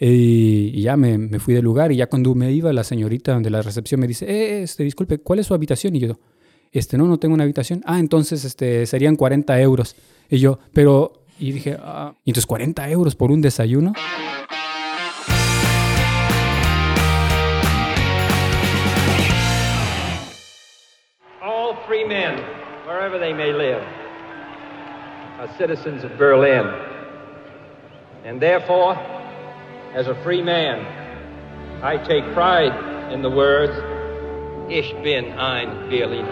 Y, y ya me, me fui del lugar y ya cuando me iba la señorita de la recepción me dice, eh, este, disculpe, ¿cuál es su habitación? Y yo, este, no, no tengo una habitación. Ah, entonces este, serían 40 euros. Y yo, pero, y dije, ah, ¿y entonces 40 euros por un desayuno. All free men, wherever they may live, are citizens of Berlin. And therefore, as a free man, I take pride in the words, Ich bin ein Berliner.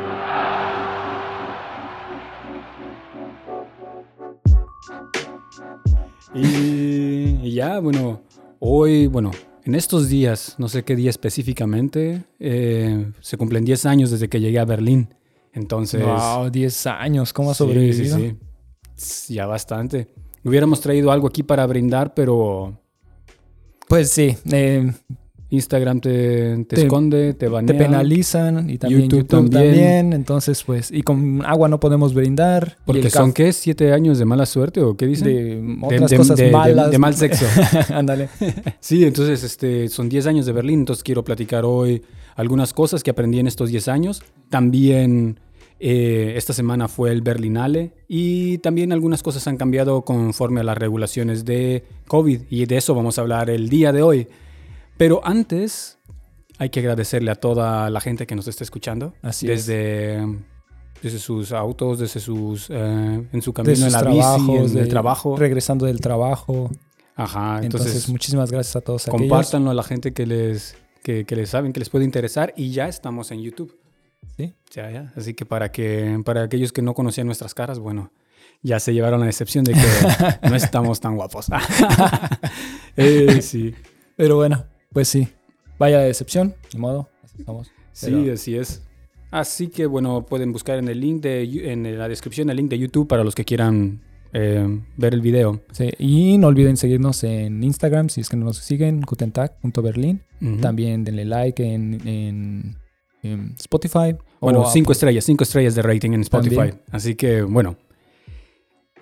Y, y ya, bueno, hoy, bueno, en estos días, no sé qué día específicamente, eh, se cumplen 10 años desde que llegué a Berlín. Entonces... Wow, 10 años, ¿cómo has Sí, sobrevivido? Sí, sí. Ya bastante. Hubiéramos traído algo aquí para brindar, pero Pues sí, eh, Instagram te, te Te- esconde, te banea. te penalizan y también YouTube YouTube, también. también. Entonces, pues, y con agua no podemos brindar. Porque son, ¿qué? ¿Siete años de mala suerte o qué dicen? de otras de- cosas de- malas. de mal sexo. Ándale. Sí, entonces este, son 10 años de Berlín, entonces quiero platicar hoy algunas cosas que aprendí en estos 10 años. También eh, esta semana fue el Berlinale y también algunas cosas han cambiado conforme a las regulaciones de COVID y de eso vamos a hablar el día de hoy. Pero antes hay que agradecerle a toda la gente que nos está escuchando. Así es. desde, desde sus autos, desde sus... eh, en su camino De sus en la bici, trabajos, en el de- trabajo. Regresando del trabajo. Ajá, Entonces, entonces muchísimas gracias a todos aquellos. Compártanlo a la gente que les, que, que les saben, que les puede interesar y ya estamos en YouTube. Sí. Ya, ya. Así que para, que para aquellos que no conocían nuestras caras, bueno, ya se llevaron la decepción de que no estamos tan guapos. Eh, sí, Pero bueno, pues sí. Vaya decepción, ni modo. Así estamos. sí, Pero- así es. Así que bueno, pueden buscar en el link de en la descripción el link de YouTube para los que quieran eh, ver el video. Sí, Y no olviden seguirnos en Instagram si es que no nos siguen, gutentag.berlin. Ujú. También denle like en, en- Spotify. Bueno, o cinco Apple. estrellas, cinco estrellas de rating en Spotify. También. Así que bueno,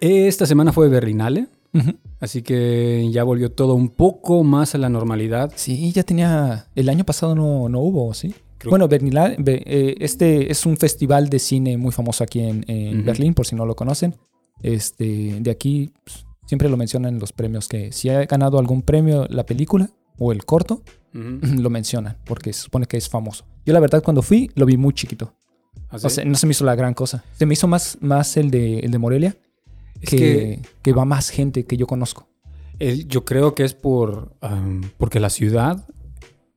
esta semana fue Berlinale. Así que ya volvió todo un poco más a la normalidad. Sí, ya tenía. El año pasado no, no hubo, ¿sí? Creo- Bueno, Berlinale, Be- eh, este es un festival de cine muy famoso aquí en. Berlín, por si no lo conocen. Este, de aquí pues, siempre lo mencionan en los premios que si ha ganado algún premio la película o el corto, lo mencionan porque se supone que es famoso. Yo la verdad cuando fui lo vi muy chiquito. O sea, no se me hizo la gran cosa. Se me hizo más, más el, de, el de Morelia, es que, que que va más gente que yo conozco. el- yo creo que es por porque la ciudad,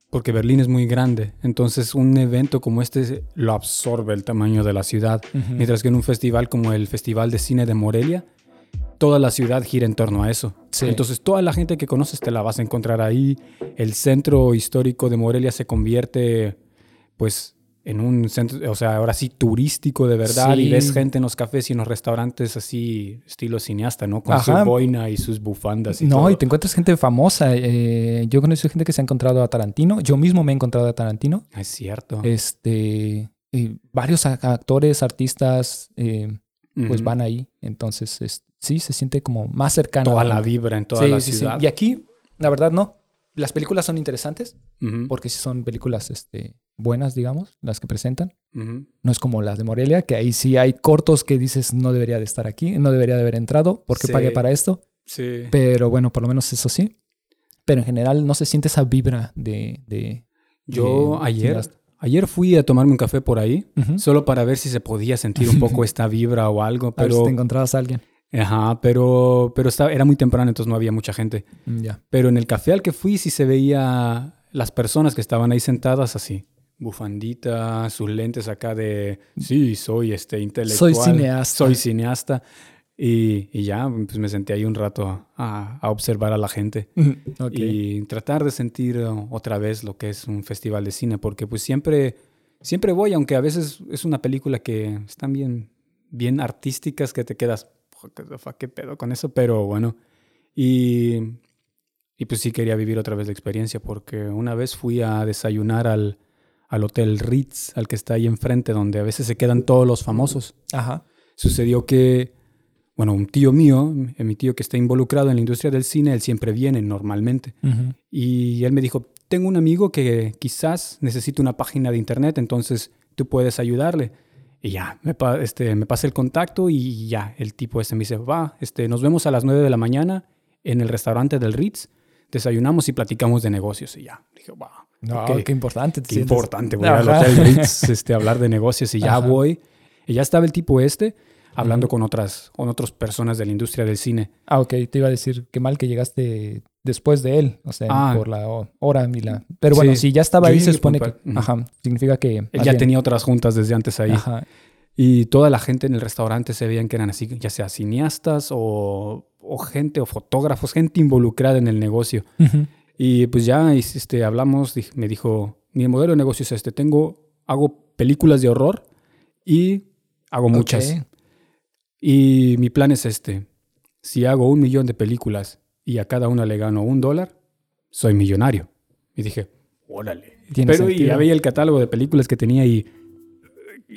porque Berlín es muy grande. Entonces un evento como este lo absorbe el tamaño de la ciudad. Mientras que en un festival como el Festival de Cine de Morelia, toda la ciudad gira en torno a eso. Sí. Entonces toda la gente que conoces te la vas a encontrar ahí. El centro histórico de Morelia se convierte pues en un centro, o sea, ahora sí turístico de verdad y Sí. ves gente en los cafés y en los restaurantes así estilo cineasta, ¿no? Con Ajá. su boina y sus bufandas y No, todo. y te encuentras gente famosa. eh, yo conozco gente que se ha encontrado a Tarantino. Yo mismo me he encontrado a Tarantino. Ah, Es cierto. Este, y varios actores, artistas, eh, pues Ujú. van ahí. Entonces, es- sí, se siente como más cercano. toda a la vibra en toda Sí, la sí. ciudad. Y aquí, la verdad, no. Las películas son interesantes porque sí son películas este, buenas, digamos, las que presentan. No es como las de Morelia, que ahí sí hay cortos que dices no debería de estar aquí, no debería de haber entrado porque Sí. pagué para esto. Sí. Pero bueno, por lo menos eso sí. Pero en general no se siente esa vibra de... de Yo de ayer, ayer fui a tomarme un café por ahí, solo para ver si se podía sentir un poco esta vibra o algo, A ver si pero, te encontrabas a alguien. Ajá, pero, pero estaba, era muy temprano, entonces no había mucha gente. Mm, Ya. Pero en el café al que fui sí se veía las personas que estaban ahí sentadas así, bufandita, sus lentes acá de, sí, soy este intelectual. Soy cineasta. Soy cineasta. Y, y ya, pues me senté ahí un rato a, a observar a la gente. Y tratar de sentir uh, otra vez lo que es un festival de cine, porque pues siempre, siempre voy, aunque a veces es una película que están bien, bien artísticas, que te quedas, "What the fuck, ¿qué pedo con eso? Pero bueno, y, y pues sí quería vivir otra vez la experiencia, porque una vez fui a desayunar al, al Hotel Ritz, al que está ahí enfrente, donde a veces se quedan todos los famosos Ajá. sucedió que bueno, un tío mío, mi tío que está involucrado en la industria del cine, él siempre viene normalmente. Ujú. Y él me dijo, tengo un amigo que quizás necesita una página de internet, entonces tú puedes ayudarle. Y ya, me, pa- este, me pasa el contacto y ya, el tipo este me dice, va, este, nos vemos a las 9 de la mañana en el restaurante del Ritz, desayunamos y platicamos de negocios. Y ya, dije, wow, No, ok, qué importante. te qué sientes. importante, voy al. Hotel Ritz este, a hablar de negocios y ya Ajá. voy. Y ya estaba el tipo este hablando con, otras, con otras personas de la industria del cine. Ah, ok. Te iba a decir qué mal que llegaste después de él. O sea, Ah. por la ho- hora y la... Pero bueno, Sí. si ya estaba Yo ahí, se supone que... puntual. Ujú. Ajá. Significa que... Él ya tenía otras juntas desde antes ahí. Ajá. Y toda la gente en el restaurante se veían que eran así, ya sea cineastas o, o gente o fotógrafos, gente involucrada en el negocio. Ujú. Y pues ya este, hablamos, me dijo, mi modelo de negocio es este, tengo, hago películas de horror y hago muchas. Ok. Y mi plan es este, si hago un millón de películas y a cada una le gano un dólar, soy millonario. Y dije, órale. Pero y sentido. ya veía el catálogo de películas que tenía y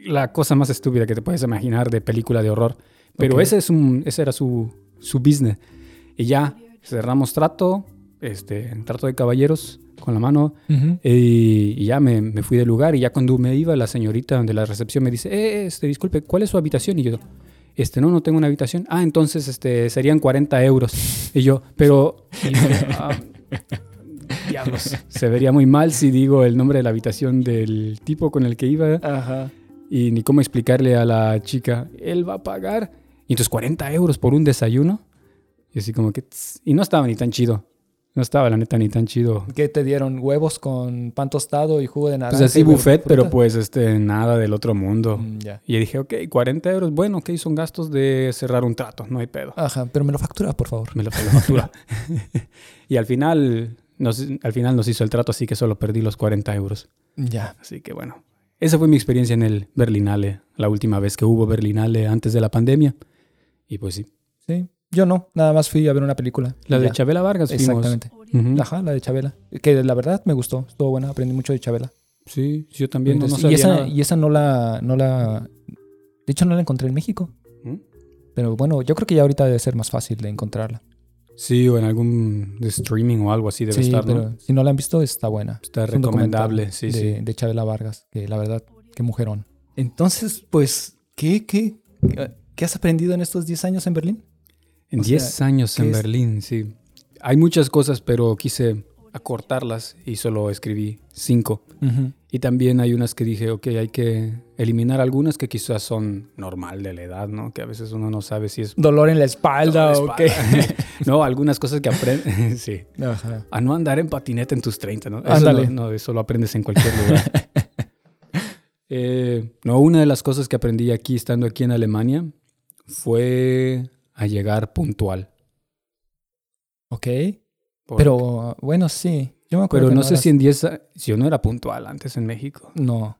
la cosa más estúpida que te puedes imaginar de película de horror. Pero Ok. ese, es un, ese era su, su business. Y ya cerramos trato, este, trato de caballeros con la mano. Ujú. Y, y ya me, me fui del lugar. Y ya cuando me iba, la señorita de la recepción me dice: eh, este, disculpe, ¿cuál es su habitación? Y yo, este, no, no tengo una habitación. Ah, entonces este, serían 40 euros. Y yo, pero. y dije, "Ah, diablos, se vería muy mal si digo el nombre de la habitación del tipo con el que iba. Ajá. Y ni cómo explicarle a la chica: él va a pagar. Y entonces 40 euros por un desayuno. Y así como que. tss, Y no estaba ni tan chido. No estaba, la neta, ni tan chido. ¿Qué te dieron? ¿Huevos con pan tostado y jugo de naranja? Pues así buffet, pero pues este, nada del otro mundo. Mm, ya. Y dije, ok, 40 euros, bueno, ok, son gastos de cerrar un trato, no hay pedo. Ajá, pero me lo factura, por favor. Me lo me lo factura. y al final, nos, al final nos hizo el trato, así que solo perdí los 40 euros. Ya. Así que bueno, esa fue mi experiencia en el Berlinale, la última vez que hubo Berlinale antes de la pandemia. Y pues sí. Sí. Yo no, nada más fui a ver una película. La de ya. Chabela Vargas fuimos. Exactamente. Ajá, la de Chabela. Que la verdad me gustó, estuvo buena, aprendí mucho de Chabela. Sí, yo también no, no y, sabía esa, nada. y esa no la, no la. De hecho, no la encontré en México. ¿Mm? Pero bueno, yo creo que ya ahorita debe ser más fácil de encontrarla. Sí, o en algún de streaming o algo así debe sí, estar, ¿no? pero si no la han visto, está buena. Está Es recomendable, sí, de, sí. de Chabela Vargas, que la verdad, qué mujerón. Entonces, pues, ¿qué, qué, qué has aprendido en estos 10 años en Berlín? En O 10 sea, años ¿qué en es? Berlín, sí. Hay muchas cosas, pero quise acortarlas y solo escribí 5. Y también hay unas que dije, ok, hay que eliminar algunas que quizás son normal de la edad, ¿no? Que a veces uno no sabe si es... Dolor en la espalda o qué. no, algunas cosas que aprendes... sí. Ajá. A no andar en patineta en tus 30, ¿no? Eso Ándale. no, no, eso lo aprendes en cualquier lugar. Eh, no, una de las cosas que aprendí aquí, estando aquí en Alemania, fue a llegar puntual. Ok. Porque- Pero bueno, sí. Yo me acuerdo Pero no sé si en 10 a- si yo no era puntual antes en México. No.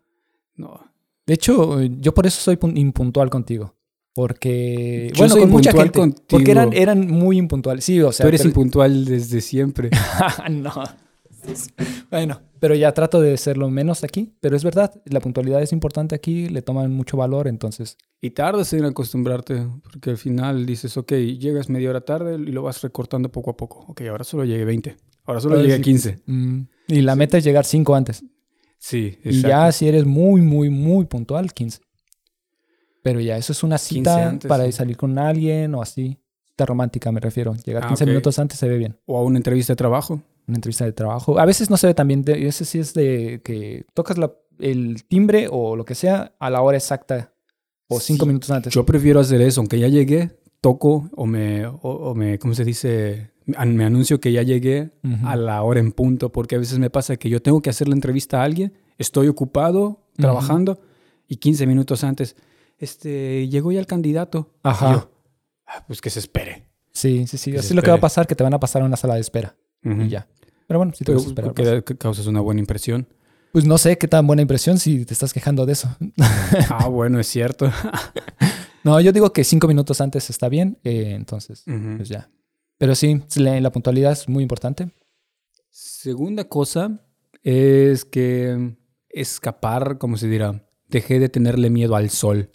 No. De hecho, yo por eso soy pun- impuntual contigo. Porque. Yo bueno, soy con mucha gente. contigo. Porque eran, eran muy impuntuales. Sí, o sea. Tú eres pero- impuntual desde siempre. no. Bueno, pero ya trato de serlo menos aquí. Pero es verdad, la puntualidad es importante aquí, le toman mucho valor, entonces. Y tardas en acostumbrarte, porque al final dices, ok, llegas media hora tarde y lo vas recortando poco a poco. Ok, ahora solo llegué 20. Ahora solo llegué sí. 15. Mm, y la meta es llegar cinco antes. Sí, Y exacto. ya si eres muy, muy, muy puntual, 15. Pero ya, eso es una 15 cita antes, para sí. salir con alguien o así. Cita romántica, me refiero. Llegar Ah, 15 ok. minutos antes se ve bien. O a una entrevista de trabajo. Una entrevista de trabajo. A veces no se ve tan bien. de- Ese sí es de que tocas la- el timbre o lo que sea a la hora exacta o cinco Sí, minutos antes. Yo prefiero hacer eso, aunque ya llegué, toco o me, o, o me ¿cómo se dice? Me anuncio que ya llegué a la hora en punto, porque a veces me pasa que yo tengo que hacer la entrevista a alguien, estoy ocupado, trabajando, y 15 minutos antes, este, llegó ya el candidato. Ajá. Yo, "Ah, pues que se espere. Sí, sí, sí. Así es lo que va a pasar, que te van a pasar a una sala de espera. Ujú. Y ya. Pero bueno, si te Pero esperar. que, que causas una buena impresión. Pues no sé qué tan buena impresión si te estás quejando de eso. ah, bueno, es cierto. No, yo digo que cinco minutos antes está bien, eh, entonces, pues ya. Pero sí, la, la puntualidad es muy importante. Segunda cosa es que escapar, como se dirá, dejé de tenerle miedo al sol.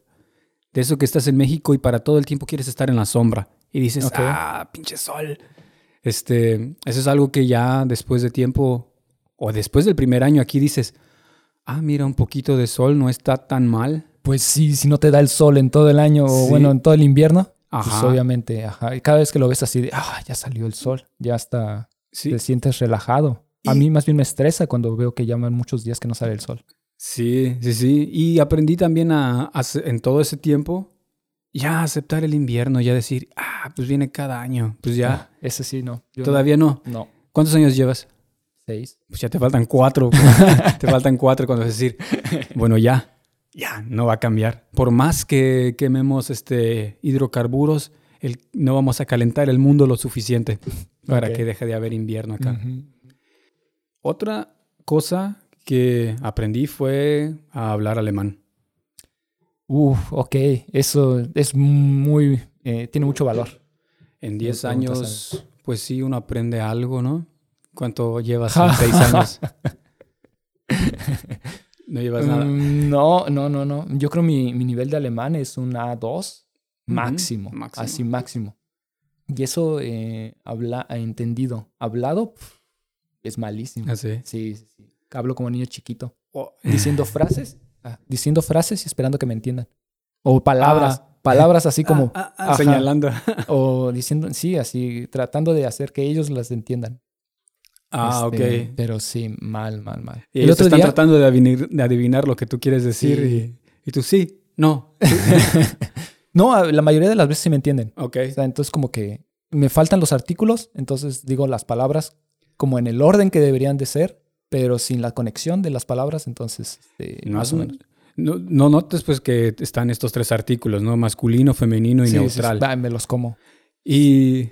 De eso que estás en México y para todo el tiempo quieres estar en la sombra. Y dices, ah, pinche sol. Este, eso es algo que ya después de tiempo, o después del primer año aquí dices, ah, mira, un poquito de sol no está tan mal. Pues sí, si no te da el sol en todo el año o bueno, en todo el invierno, pues Ajá. obviamente, ajá. Y cada vez que lo ves así de, ah, ya salió el sol, ya está, Sí, te sientes relajado. A mí más bien me estresa cuando veo que llaman muchos días que no sale el sol. sí, sí, sí. Y aprendí también a, a en todo ese tiempo, ya aceptar el invierno, ya decir, ah, pues viene cada año. Pues ya, Ah, ese sí, no. Yo todavía no. No. ¿Cuántos años llevas? Seis. Pues ya te faltan cuatro. te faltan cuatro cuando es decir, bueno, ya, ya, no va a cambiar. Por más que quememos este, hidrocarburos, el- no vamos a calentar el mundo lo suficiente para que deje de haber invierno acá. Otra cosa que aprendí fue a hablar alemán. Uf, ok. Eso es muy, eh, tiene mucho valor. En 10 Me preguntas años, pues sí, uno aprende algo, ¿no? ¿Cuánto llevas en 6 años? No llevas nada. Mm, no, no, no, no. Yo creo mi, mi nivel de alemán es un A2 máximo, máximo. Así máximo. Y eso eh, habla, entendido. Hablado es malísimo. Así. Sí, sí, sí. Hablo como niño chiquito. Oh, Diciendo frases. Ah, diciendo frases y esperando que me entiendan. O palabras. Ah. palabras así como. ah, ah, ajá. señalando. O diciendo, sí, así, tratando de hacer que ellos las entiendan. Ah, Este, ok. Pero sí, mal, mal, mal. Y El ellos otro están día, tratando de adivinar, de adivinar lo que tú quieres decir Sí. y, y tú sí, no. no, la mayoría de las veces sí me entienden. Ok. O sea, entonces como que me faltan los artículos, entonces digo las palabras como en el orden que deberían de ser, pero sin la conexión de las palabras, entonces este, No, más o menos. no, no notes pues que están estos tres artículos, ¿no? Masculino, femenino y Sí, sí, neutral. sí, me los como. Y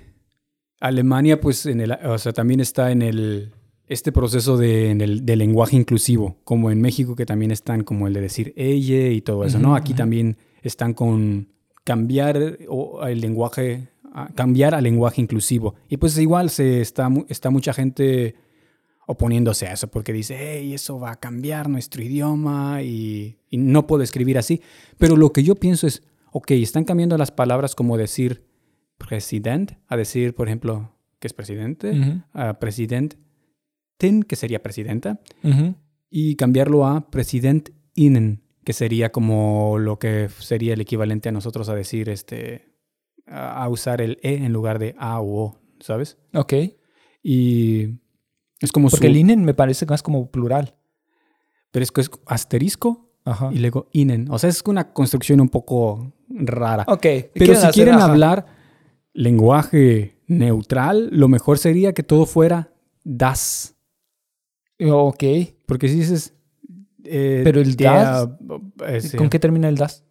Alemania, pues, en el, o sea, también está en el, este proceso de, en el, de lenguaje inclusivo, como en México, que también están como el de decir ella y todo eso, ¿no? Aquí también están con cambiar o el lenguaje, cambiar al lenguaje inclusivo. Y pues igual se está, está mucha gente oponiéndose a eso, porque dice, hey, eso va a cambiar nuestro idioma y, y no puedo escribir así. Pero lo que yo pienso es, ok, están cambiando las palabras como decir president a decir, por ejemplo, que es presidente, president, tin, que sería presidenta, y cambiarlo a president innen, que sería como lo que sería el equivalente a nosotros a decir, este, a a usar el e en lugar de a o o, ¿sabes? Ok. Y es como Porque su... el INEN me parece más como plural. Pero es que es asterisco Ajá. y luego innen. O sea, es una construcción un poco rara. Ok. Pero si quieren ajá. hablar lenguaje neutral, lo mejor sería que todo fuera das. Ok. Porque si dices... eh, Pero el das, eh. ¿Con qué termina el das?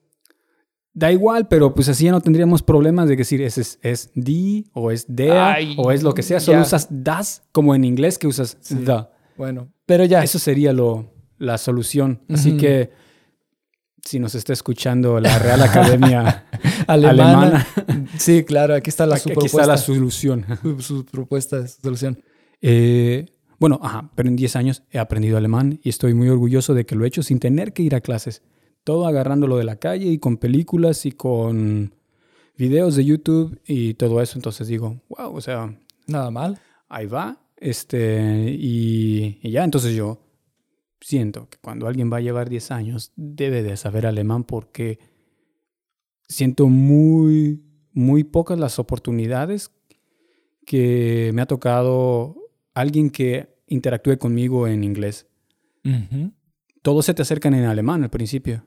Da igual, pero pues así ya no tendríamos problemas de decir es, es, es di o es dea Ay, o es lo que sea. Solo ya. usas das como en inglés que usas Sí. the. Bueno, pero ya. Eso sería lo, la solución. Así que si nos está escuchando la Real Academia Alemana. Alemana, Sí, claro, aquí está la aquí, su aquí está la propuesta. solución. Su, su propuesta, su solución. Eh, bueno, ajá, pero en 10 años he aprendido alemán y estoy muy orgulloso de que lo he hecho sin tener que ir a clases. Todo agarrándolo de la calle y con películas y con videos de YouTube y todo eso. Entonces digo, wow, o sea, Nada mal. ahí va. Este, y, y ya, entonces yo siento que cuando alguien va a llevar 10 años debe de saber alemán porque siento muy, muy pocas las oportunidades que me ha tocado alguien que interactúe conmigo en inglés. Todos se te acercan en alemán al principio.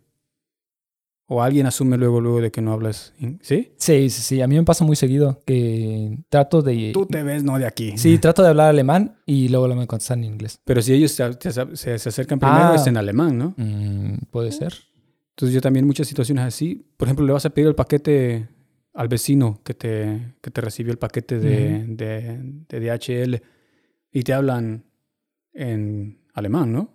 O alguien asume luego, luego de que no hablas. ¿Sí? Sí, sí, sí. A mí me pasa muy seguido que trato de... Tú te ves, no de aquí. Sí, trato de hablar alemán y luego me contestan en inglés. Pero si ellos se, se- acercan primero, Ah. es en alemán, ¿no? Mm, Puede ser. Entonces yo también muchas situaciones así. Por ejemplo, le vas a pedir el paquete al vecino que te, que te recibió el paquete de, de, de DHL y te hablan en alemán, ¿no?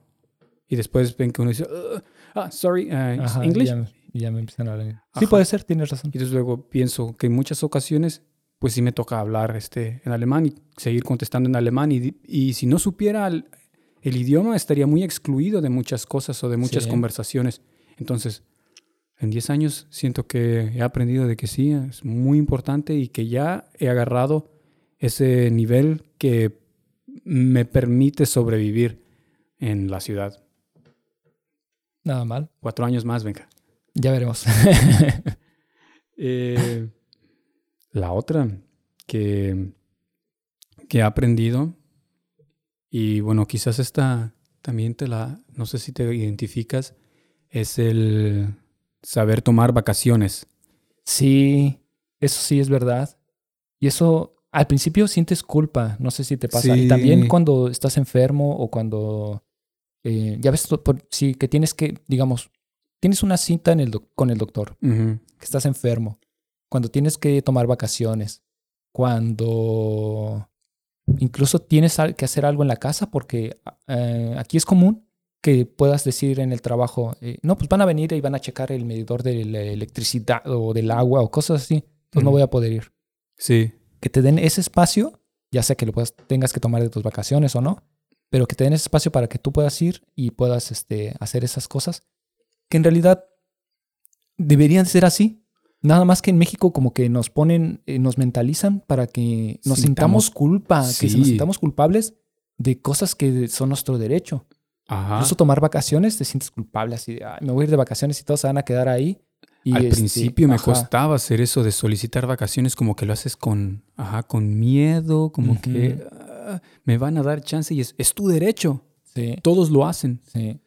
Y después ven que uno dice, "Uh, ah, sorry, uh, Ajá, English. Ya, ya me empiezan a hablar. Sí, puede ser, tienes razón. Y entonces luego pienso que en muchas ocasiones, pues sí me toca hablar este, en alemán y seguir contestando en alemán. Y, y si no supiera el, el idioma, estaría muy excluido de muchas cosas o de muchas Sí. conversaciones. Entonces, en 10 años siento que he aprendido de que sí, es muy importante y que ya he agarrado ese nivel que me permite sobrevivir en la ciudad. Nada mal. Cuatro años más, venga. Ya veremos. Eh, la otra que, que he aprendido, y bueno, quizás esta también te la, no sé si te identificas, es el saber tomar vacaciones. Sí, eso sí es verdad. Y eso al principio sientes culpa, no sé si te pasa. Y también cuando estás enfermo o cuando eh, ya ves por- sí que tienes que, digamos, tienes una cita en el con el doctor, que estás enfermo, cuando tienes que tomar vacaciones, cuando incluso tienes que hacer algo en la casa, porque eh, aquí es común que puedas decir en el trabajo, eh, no, pues van a venir y van a checar el medidor de la electricidad o del agua o cosas así, entonces no voy a poder ir. Sí, Que te den ese espacio, ya sea que lo puedas, tengas que tomar de tus vacaciones o no, pero que te den ese espacio para que tú puedas ir y puedas este, hacer esas cosas, que en realidad deberían ser así. Nada más que en México como que nos ponen, eh, nos mentalizan para que nos Sintamos- sintamos culpa, que nos sintamos culpables de cosas que son nuestro derecho. ajá. Incluso tomar vacaciones te sientes culpable, así de, "Ay, me voy a ir de vacaciones y todos se van a quedar ahí. Y Al este, principio me ajá, costaba hacer eso de solicitar vacaciones, como que lo haces con, ajá, con miedo, como que ah, me van a dar chance y es, es tu derecho. Sí, Todos lo hacen. sí.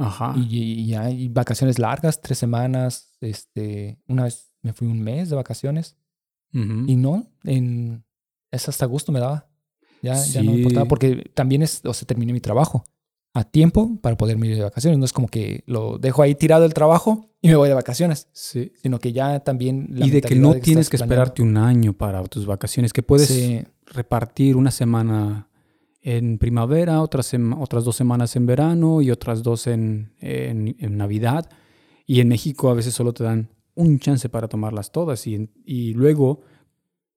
Ajá. Y, y hay vacaciones largas, tres semanas. Este, una vez me fui un mes de vacaciones y no, en, es hasta gusto me daba. Ya, ya no me importaba porque también es, o sea, terminé mi trabajo a tiempo para poderme ir de vacaciones. No es como que lo dejo ahí tirado el trabajo y me voy de vacaciones, Sí. sino que ya también la Y de que no tienes que planeando. esperarte un año para tus vacaciones, que puedes Sí, repartir una semana en primavera, otras, otras dos semanas en verano y otras dos en, en- en Navidad. Y en México a veces solo te dan un chance para tomarlas todas. Y, y luego,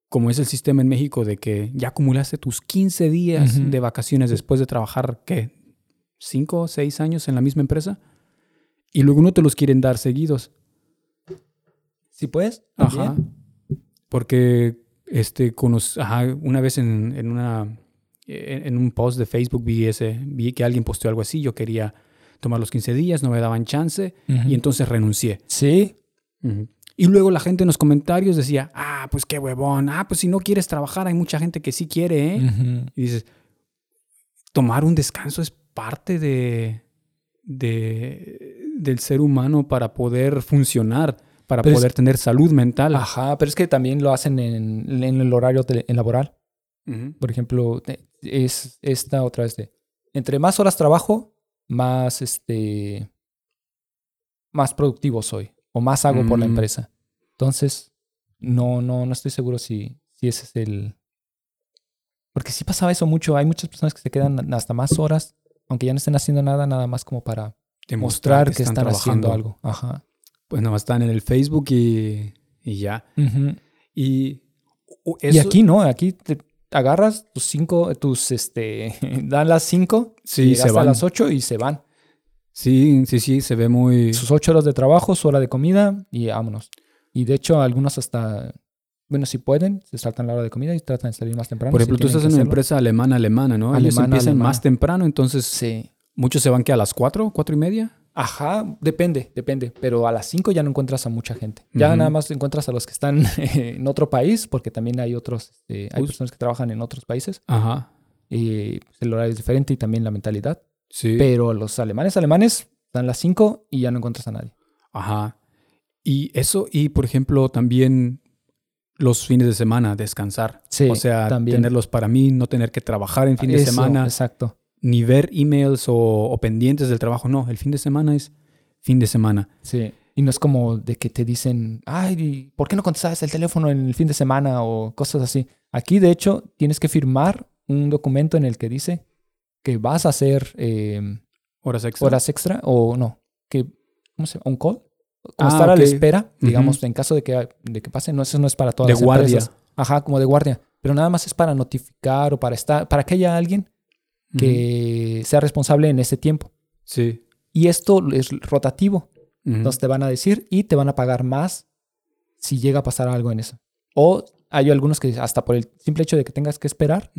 como es el sistema en México de que ya acumulaste tus 15 días de vacaciones después de trabajar, ¿qué? ¿Cinco o seis años en la misma empresa? Y luego no te los quieren dar seguidos. sí puedes. Ajá. también. Porque este, ajá, una vez en, en una, en, en un post de Facebook vi, ese, vi que alguien posteó algo así. Yo quería tomar los 15 días, no me daban chance Ujú. y entonces renuncié. Sí, Ujú. Y luego la gente en los comentarios decía, ah, pues qué huevón, ah, pues si no quieres trabajar, hay mucha gente que sí quiere, ¿eh? Ujú. Y dices, tomar un descanso es parte de, de- del ser humano para poder funcionar, para Pero es- poder tener salud mental. Ajá, pero es que también lo hacen en, en el horario tele- en laboral. Por ejemplo, te- es esta otra vez de entre más horas trabajo, más este más productivo soy o más hago por la Mm. empresa. Entonces, no, no, no estoy seguro si, si ese es el. Porque sí pasaba eso mucho. Hay muchas personas que se quedan hasta más horas, aunque ya no estén haciendo nada, nada más como para Demostrar mostrar que están, haciendo algo. Ajá. Pues nada más están en el Facebook y, y ya. Y, Y aquí no, aquí te agarras tus cinco, tus este, dan las cinco, Sí, y se hasta van. las ocho y se van. Sí, sí, sí, se ve muy... Sus ocho horas de trabajo, su hora de comida y vámonos. Y de hecho, algunos hasta, bueno, si pueden, se saltan la hora de comida y tratan de salir más temprano. Por si ejemplo, tú estás en una hacerlo. empresa alemana, alemana, ¿no? Ellos Alemana, empiezan alemana. más temprano, entonces Sí. muchos se van que a las cuatro, cuatro y media. Ajá, depende, depende. Pero a las cinco ya no encuentras a mucha gente. Ya nada más encuentras a los que están en otro país, porque también hay otros, este, hay personas que trabajan en otros países. Ajá, Y pues, el horario es diferente y también la mentalidad. sí. Pero los alemanes, alemanes, dan las 5 y ya no encuentras a nadie. Ajá. Y eso, y por ejemplo, también los fines de semana, descansar. Sí, o sea, también. tenerlos para mí, no tener que trabajar en fin de semana, Exacto. Ni ver emails o, o pendientes del trabajo. No, el fin de semana es fin de semana. Sí. Y no es como de que te dicen, ay, ¿por qué no contestas el teléfono en el fin de semana o cosas así? Aquí, de hecho, tienes que firmar un documento en el que dice que vas a hacer eh, Horas extra. horas extra o no, que, ¿cómo se llama? ¿Un call? Como Ah, estar a la espera, digamos, en caso de que, de que pase. No, eso no es para todas De las guardia. empresas. Ajá, como de guardia. Pero nada más es para notificar o para estar, para que haya alguien Que sea responsable en ese tiempo. Sí. Y esto es rotativo. Ujú. Entonces te van a decir y te van a pagar más si llega a pasar algo en eso. O hay algunos que hasta por el simple hecho de que tengas que esperar,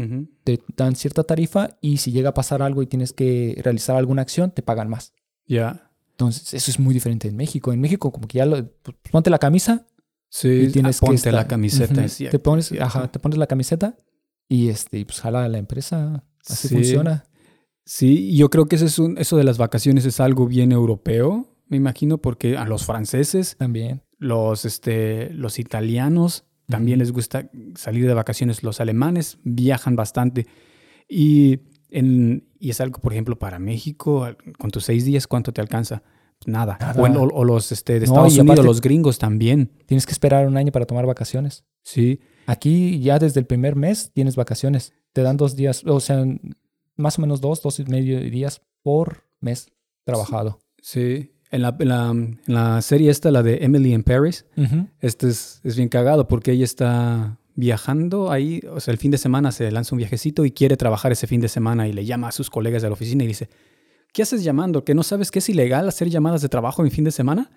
te dan cierta tarifa y si llega a pasar algo y tienes que realizar alguna acción, te pagan más. Ya. Entonces, eso es muy diferente en México. En México, como que ya lo, pues, ponte la camisa Sí, y tienes ah, ponte que estar- la camiseta. Te pones, ajá, te pones la camiseta y este, pues jala la empresa. Así Sí. funciona. Sí, yo creo que ese es un, eso de las vacaciones es algo bien europeo, me imagino, porque a los franceses, También. los, este, los italianos también les gusta salir de vacaciones, los alemanes viajan bastante. Y, en, y es algo, por ejemplo, para México, con tus seis días, ¿cuánto te alcanza? Nada. Nada. O, en- o- o los este, de Estados Unidos, aparte- los gringos también. Tienes que esperar un año para tomar vacaciones. Sí, Aquí ya desde el primer mes tienes vacaciones. Te dan dos días, o sea, más o menos dos, dos y medio días por mes trabajado. sí. En la, en la, en la serie esta, la de Emily in Paris, Ujú. Este es, es bien cagado porque ella está viajando ahí, o sea, el fin de semana se lanza un viajecito y quiere trabajar ese fin de semana y le llama a sus colegas de la oficina y dice, ¿qué haces llamando? ¿Que no sabes que es ilegal hacer llamadas de trabajo en fin de semana?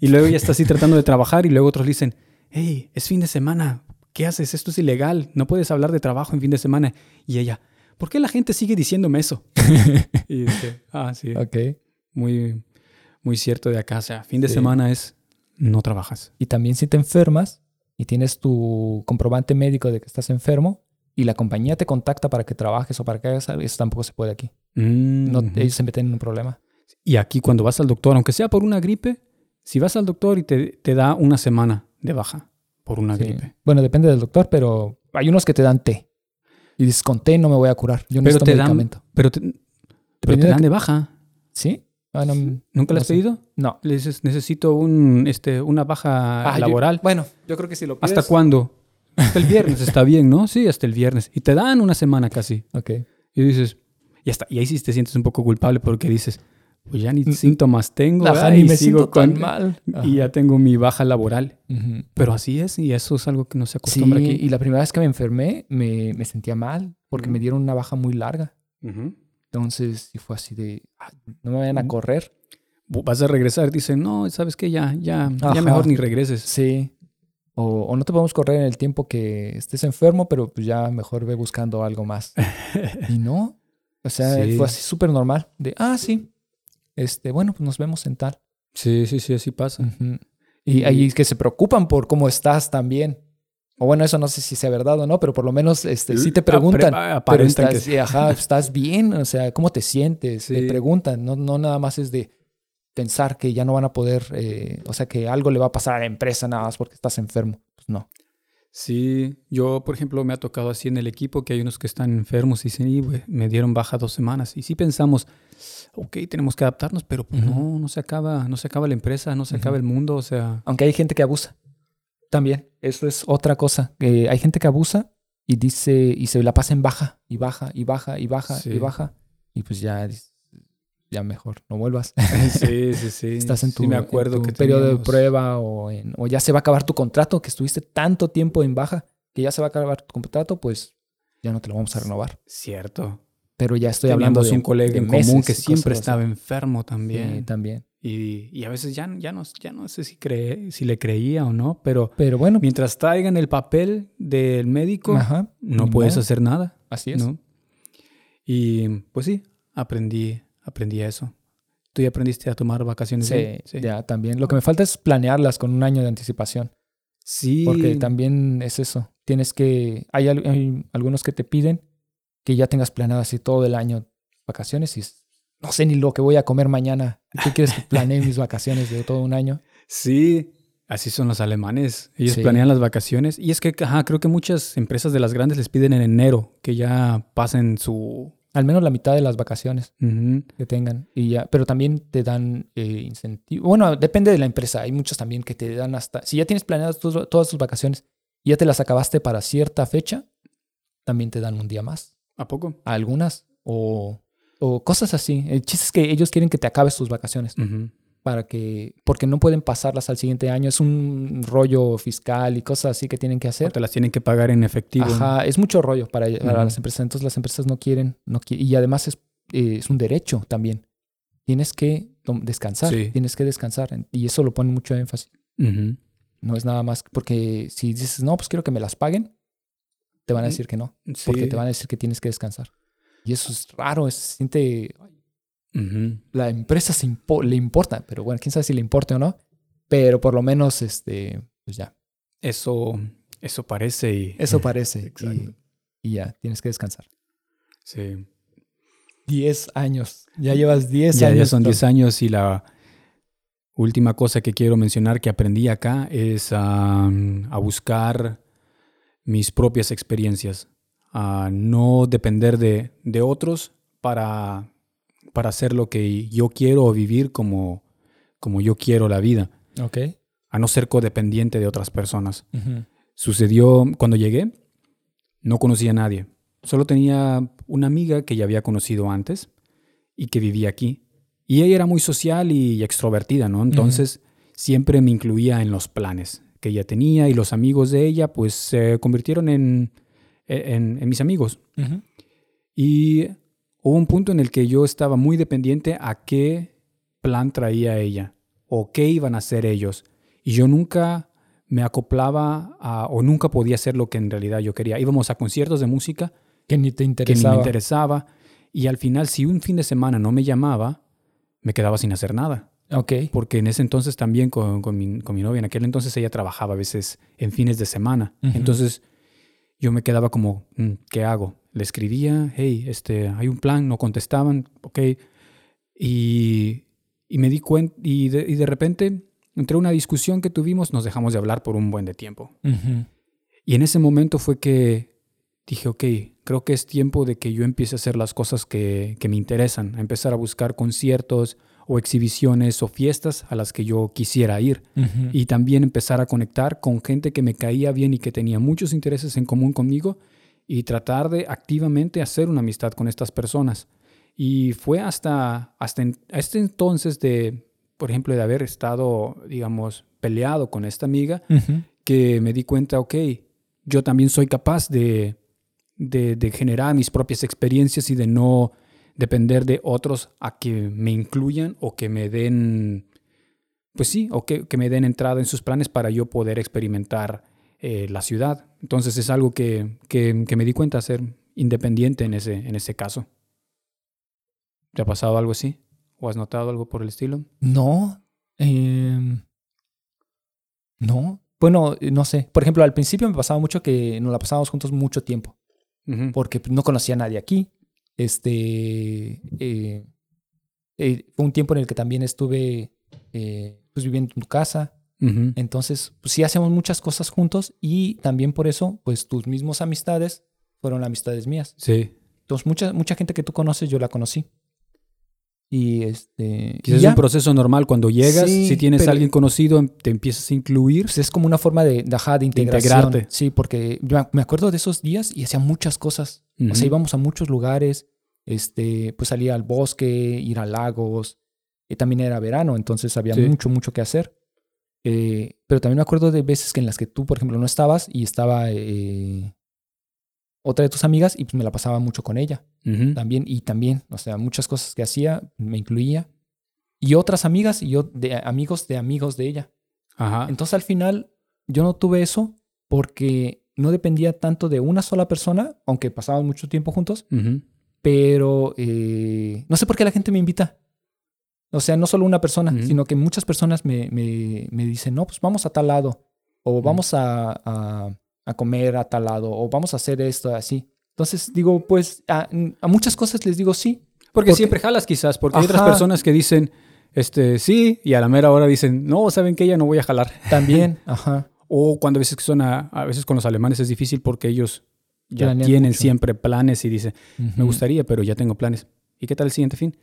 Y luego ella está así tratando de trabajar y luego otros le dicen, hey, es fin de semana, ¿qué haces? Esto es ilegal, no puedes hablar de trabajo en fin de semana. Y ella, ¿por qué la gente sigue diciéndome eso? y dice, ah, sí, Ok. muy, muy cierto de acá, o sea, fin de Sí. semana es, no trabajas. Y también si te enfermas y tienes tu comprobante médico de que estás enfermo y la compañía te contacta para que trabajes o para que hagas algo, eso tampoco se puede aquí. Mm, No, ellos se meten en un problema. Y aquí cuando vas al doctor, aunque sea por una gripe, si vas al doctor y te, te da una semana de baja por una Sí. gripe. Bueno, depende del doctor, pero hay unos que te dan té. Y dices, con té no me voy a curar. Yo Pero necesito te dan, medicamento. pero te, pero te Dependiendo de dan de baja. ¿Sí? Ah, no, ¿Nunca le no has sé. pedido? No. Le dices, necesito un, este, una baja Ah, yo- laboral. bueno, yo creo que si lo pides... ¿Hasta cuándo? Hasta el viernes, está bien, ¿no? Sí, hasta el viernes. Y te dan una semana casi. Ok. Y dices, y, hasta, y ahí sí te sientes un poco culpable porque dices, pues ya ni síntomas tengo. Ni y me sigo siento tan mal. Y ya tengo mi baja laboral. Pero así es, y eso es algo que no se Sí, acostumbra aquí. y la primera vez que me enfermé me, me sentía mal porque me dieron una baja muy larga. Entonces, sí fue así de, "Ah, no me vayan a correr. vas a regresar, dicen, no, ¿sabes qué? Ya, ya, Ajá. ya mejor ni regreses. Sí. O, o no te podemos correr en el tiempo que estés enfermo, pero pues ya mejor ve buscando algo más. y no. O sea, Sí. fue así súper normal. De, ah, sí. Este, bueno, pues nos vemos en tal. Sí, sí, sí, así pasa. Y ahí que se preocupan por cómo estás también. O bueno, eso no sé si sea verdad o no, pero por lo menos este, sí te Apre- preguntan. Pero estás, que- sí, ajá, estás bien, o sea, ¿cómo te sientes? Te preguntan, no, no nada más es de pensar que ya no van a poder, eh, o sea, que algo le va a pasar a la empresa nada más porque estás enfermo. Pues no. Sí, yo, por ejemplo, me ha tocado así en el equipo que hay unos que están enfermos y dicen, "Y, me dieron baja dos semanas. Y sí pensamos, ok, tenemos que adaptarnos, pero pues no, no se acaba, no se acaba la empresa, no se acaba el mundo, o sea, Aunque hay gente que abusa. También, eso es otra cosa. hay gente que abusa y dice, y se la pasa en baja, y baja, y baja, y baja, Sí. y baja. Y pues ya, ya mejor, no vuelvas. sí, sí, sí. Estás en tu, Sí, me en acuerdo tu que periodo de prueba o, en- o ya se va a acabar tu contrato, que estuviste tanto tiempo en baja, que ya se va a acabar tu contrato, pues ya no te lo vamos a renovar. Cierto. Pero ya estoy hablando de un colega de en común que siempre así. estaba enfermo Sí, también. también. Y, y a veces ya, ya, no, ya no sé si, cree, si le creía o no, pero Pero bueno, mientras traigan el papel del médico, ajá, no puedes modo. hacer nada. Así es. ¿no? Y pues sí, aprendí, aprendí eso. ¿Tú ya aprendiste a tomar vacaciones? Sí, bien? ya también. Lo que me falta es planearlas con un año de anticipación. Sí. Porque también es eso. Tienes que. Hay, al- hay algunos que te piden que ya tengas planeado así todo el año vacaciones y no sé ni lo que voy a comer mañana. ¿Tú quieres que planee mis vacaciones de todo un año? Sí, así son los alemanes. Ellos Sí. planean las vacaciones. Y es que, ajá, creo que muchas empresas de las grandes les piden en enero que ya pasen su... Al menos la mitad de las vacaciones que tengan. Y ya, pero también te dan eh, incentivo. Bueno, depende de la empresa. Hay muchos también que te dan hasta. Si ya tienes planeadas todas tus vacaciones y ya te las acabaste para cierta fecha, también te dan un día más. ¿A poco? A algunas. O, o cosas así. El chiste es que ellos quieren que te acabes tus vacaciones. Para que, porque no pueden pasarlas al siguiente año, es un rollo fiscal y cosas así que tienen que O hacer. te las tienen que pagar en efectivo. Ajá, es mucho rollo para, para las empresas, entonces las empresas no quieren, no qui- y además es, eh, es un derecho también. Tienes que descansar, Sí. tienes que descansar. Y eso lo pone mucho énfasis. No es nada más porque si dices, no, pues quiero que me las paguen, te van a decir que no, porque Sí. te van a decir que tienes que descansar. Y eso es raro, se siente, La empresa se impo- le importa, pero bueno, quién sabe si le importa o no, pero por lo menos, este, pues ya, Eso, eso parece y... eso parece. Exacto. Y, y ya, tienes que descansar. Sí. 10 años, ya llevas 10 Ya, años. ya son Tom. 10 años y la última cosa que quiero mencionar que aprendí acá es a, a buscar mis propias experiencias, a no depender de, de otros para, para hacer lo que yo quiero o vivir como, como yo quiero la vida, Ok. a no ser codependiente de otras personas. Sucedió cuando llegué, no conocía a nadie. Solo tenía una amiga que ya había conocido antes y que vivía aquí. Y ella era muy social y extrovertida, ¿no? Entonces siempre me incluía en los planes que ella tenía y los amigos de ella pues se convirtieron en, en, en mis amigos. Y hubo un punto en el que yo estaba muy dependiente a qué plan traía ella o qué iban a hacer ellos. Y yo nunca me acoplaba a- o nunca podía hacer lo que en realidad yo quería. Íbamos a conciertos de música Que ni te que ni interesaba. me interesaba y al final si un fin de semana no me llamaba, me quedaba sin hacer nada. Ok. Porque en ese entonces también con, con mi, con mi novia, en aquel entonces ella trabajaba a veces en fines de semana. Entonces yo me quedaba como, "Mm, ¿qué hago? Le escribía, hey, este, hay un plan, no contestaban, ok. Y, y me di cuenta, y de, y de repente, entre una discusión que tuvimos, nos dejamos de hablar por un buen de tiempo. Y en ese momento fue que dije, ok, creo que es tiempo de que yo empiece a hacer las cosas que, que me interesan, a empezar a buscar conciertos o exhibiciones o fiestas a las que yo quisiera ir. Y también empezar a conectar con gente que me caía bien y que tenía muchos intereses en común conmigo y tratar de activamente hacer una amistad con estas personas. Y fue hasta, hasta en- este entonces de, por ejemplo, de haber estado, digamos, peleado con esta amiga, que me di cuenta, ok, yo también soy capaz de, de, de generar mis propias experiencias y de no depender de otros a que me incluyan o que me den, pues sí, o que, que me den entrada en sus planes para yo poder experimentar eh, la ciudad. Entonces es algo que, que, que me di cuenta ser independiente en ese, en ese caso. ¿Te ha pasado algo así? ¿O has notado algo por el estilo? No. em, no. Bueno, eh, no sé. Por ejemplo, al principio me pasaba mucho que nos la pasábamos juntos mucho tiempo. Porque no conocía a nadie aquí. Este. eh, fue un tiempo en el que también estuve pues viviendo en tu casa. Entonces, pues sí hacemos muchas cosas juntos y también por eso, pues tus mismos amistades fueron amistades mías. Sí. Entonces, mucha, mucha gente que tú conoces, yo la conocí. Y este. Quizás es un proceso normal cuando llegas, Sí, si tienes a alguien conocido, em- te empiezas a incluir. Pues es como una forma de, de, ajá, de integración. integrarte. Sí, porque yo me acuerdo de esos días y hacía muchas cosas. O sea, íbamos a muchos lugares, este, pues salía al bosque, ir a lagos. Y también era verano, entonces había Sí. mucho, mucho que hacer. Eh, pero también me acuerdo de veces que en las que tú, por ejemplo, no estabas y estaba eh, otra de tus amigas y pues me la pasaba mucho con ella también. Y también, o sea, muchas cosas que hacía me incluía. Y otras amigas y yo, de amigos de amigos de ella. Ajá. Entonces al final yo no tuve eso porque no dependía tanto de una sola persona, aunque pasábamos mucho tiempo juntos, pero eh, no sé por qué la gente me invita. O sea, no solo una persona, sino que muchas personas me, me, me dicen, no, pues vamos a tal lado, o vamos a, a, a comer a tal lado, o vamos a hacer esto así. Entonces digo, pues a, a muchas cosas les digo sí. Porque, Porque- siempre jalas quizás, porque hay otras personas que dicen, este, sí, y a la mera hora dicen, no, saben que ya no voy a jalar. También, ajá. O cuando a veces que son a, a veces con los alemanes es difícil porque ellos ya Planean tienen mucho. siempre planes y dicen, me gustaría, pero ya tengo planes. ¿Y qué tal el siguiente fin?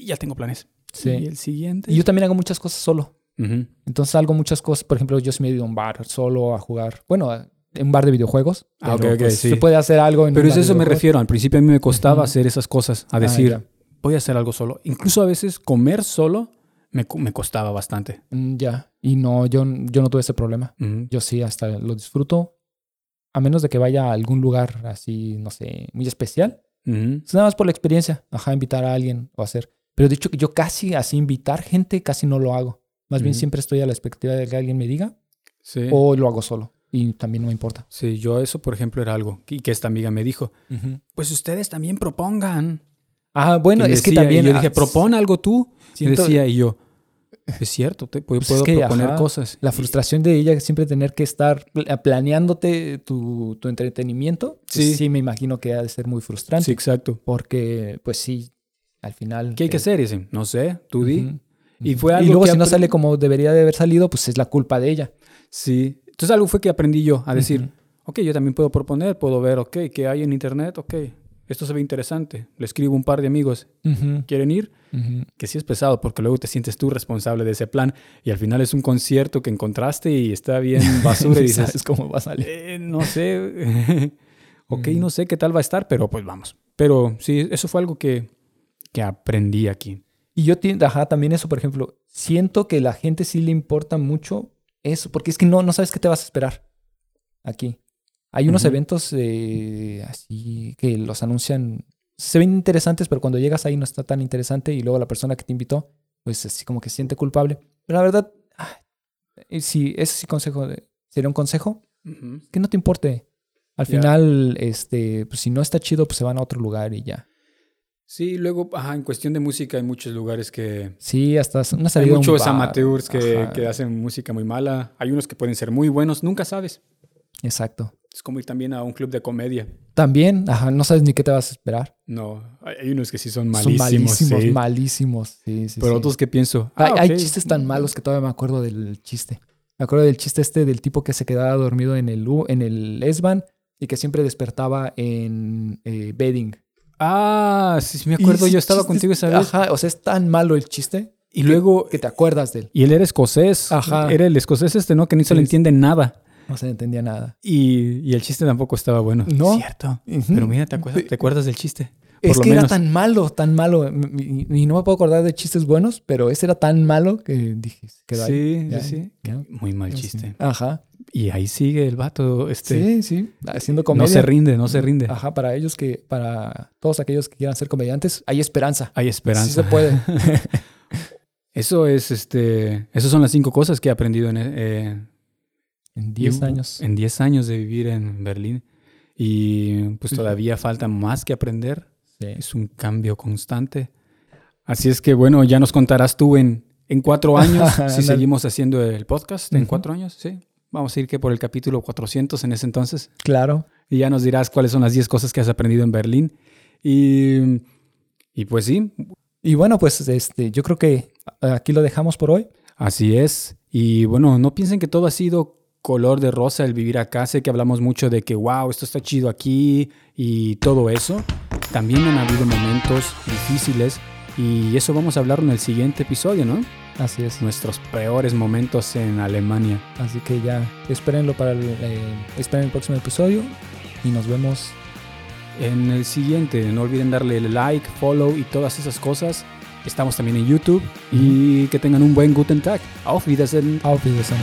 Y ya tengo planes. Sí. ¿Y el siguiente? Y yo también hago muchas cosas solo. Entonces hago muchas cosas. Por ejemplo, yo sí me he ido a un bar solo a jugar. Bueno, en un bar de videojuegos. Ah, pero, ok, ok, pues, sí. Se puede hacer algo en Pero un es bar eso me refiero. Al principio a mí me costaba hacer esas cosas, a Ah, decir, voy a hacer algo solo. Incluso a veces comer solo me, me costaba bastante. Mm, Ya. Y no, yo, yo no tuve ese problema. Yo sí, hasta lo disfruto. A menos de que vaya a algún lugar así, no sé, muy especial. Nada más por la experiencia. Ajá, invitar a alguien o hacer. Pero de hecho, yo casi así invitar gente, casi no lo hago. Más bien siempre estoy a la expectativa de que alguien me diga Sí. o lo hago solo. Y también no me importa. Sí, yo eso, por ejemplo, era algo y que esta amiga me dijo, pues ustedes también propongan. Ah, bueno, Y es que decía, y también. yo dije, propon algo tú. Siento- decía, y yo, es cierto, te puedo, Pues es puedo que, proponer ajá, cosas. La frustración de ella es siempre tener que estar pla- planeándote tu, tu entretenimiento. Sí. sí, me imagino que ha de ser muy frustrante. Sí, exacto. Porque, pues sí, al final. ¿Qué hay que hacer? Y dice, no sé, tú di. ujú, Y ujú. fue Y algo luego, que si no sale como debería de haber salido, pues es la culpa de ella. Sí. Entonces algo fue que aprendí yo a decir, Ujú. ok, yo también puedo proponer, puedo ver, ok, ¿qué hay en internet? Ok, esto se ve interesante. Le escribo a un par de amigos, Ujú, ¿quieren ir? ujú. Que sí es pesado porque luego te sientes tú responsable de ese plan y al final es un concierto que encontraste y está bien basura y dices, ¿Sabes cómo va a salir? "Eh, no sé, ok, no sé qué tal va a estar, pero pues vamos. Pero sí, eso fue algo que, que aprendí aquí. Y yo ajá, también eso, por ejemplo, siento que la gente sí le importa mucho eso, porque es que no, no sabes qué te vas a esperar aquí. Hay unos eventos eh, así que los anuncian, se ven interesantes, pero cuando llegas ahí no está tan interesante y luego la persona que te invitó, pues así como que se siente culpable. Pero la verdad, ah, eh, sí, ese sí consejo, sería un consejo, que no te importe. Al final, este, pues si no está chido, pues se van a otro lugar y ya. Sí, luego, ajá, en cuestión de música hay muchos lugares que... Sí, hasta una Hay salida un muchos bar, amateurs que, que hacen música muy mala. Hay unos que pueden ser muy buenos, nunca sabes. Exacto. Es como ir también a un club de comedia. También, ajá, no sabes ni qué te vas a esperar. No, hay hay unos que sí son Son malísimos. malísimos, sí. malísimos. Sí, sí, Pero sí. otros que pienso... Hay, ah, hay ok. chistes tan malos que todavía me acuerdo del chiste. Me acuerdo del chiste este del tipo que se quedaba dormido en el, en el S-Bahn y que siempre despertaba en eh, bedding. Ah, sí, sí me acuerdo. Yo estaba contigo es- esa vez. Ajá, o sea, es tan malo el chiste Y luego... que te acuerdas de él. Y él era escocés. Ajá. Era el escocés este, ¿no? Que ni se le entiende nada. No se entendía nada. Y, y el chiste tampoco estaba bueno. No. Cierto. Pero mira, ¿te acuerdas, ¿te acuerdas del chiste? Por Es que era tan malo, tan malo. Y, y no me puedo acordar de chistes buenos, pero ese era tan malo que dije, quedó. Sí, Ya, sí, sí. Muy mal Sí. chiste. Ajá. Y ahí sigue el vato. Este, Sí, sí. Haciendo no comedia. se rinde, no se rinde. Ajá, para ellos que, para todos aquellos que quieran ser comediantes, hay esperanza. Hay Sí esperanza. se puede. Eso es, este, esas son las cinco cosas que he aprendido en, eh, En 10 y- años. En 10 años de vivir en Berlín. Y pues todavía falta más que aprender. Sí. Es un cambio constante. Así es que bueno, ya nos contarás tú en, en cuatro años si seguimos haciendo el podcast. En cuatro años, sí. Vamos a ir que por el capítulo 400 en ese entonces. Claro. Y ya nos dirás cuáles son las 10 cosas que has aprendido en Berlín. Y, y pues sí, Y bueno, pues este, yo creo que aquí lo dejamos por hoy. Así es. Y bueno, no piensen que todo ha sido color de rosa el vivir acá. Sé que hablamos mucho de que, wow, esto está chido aquí y todo eso. También han habido momentos difíciles y eso vamos a hablar en el siguiente episodio, ¿no? Así es. Nuestros peores momentos en Alemania. Así que ya espérenlo para el, eh, esperen el próximo episodio y nos vemos. En el siguiente, no olviden darle like, follow y todas esas cosas. Estamos también en YouTube y que tengan un buen Guten Tag. Auf Wiedersehen. Auf Wiedersehen.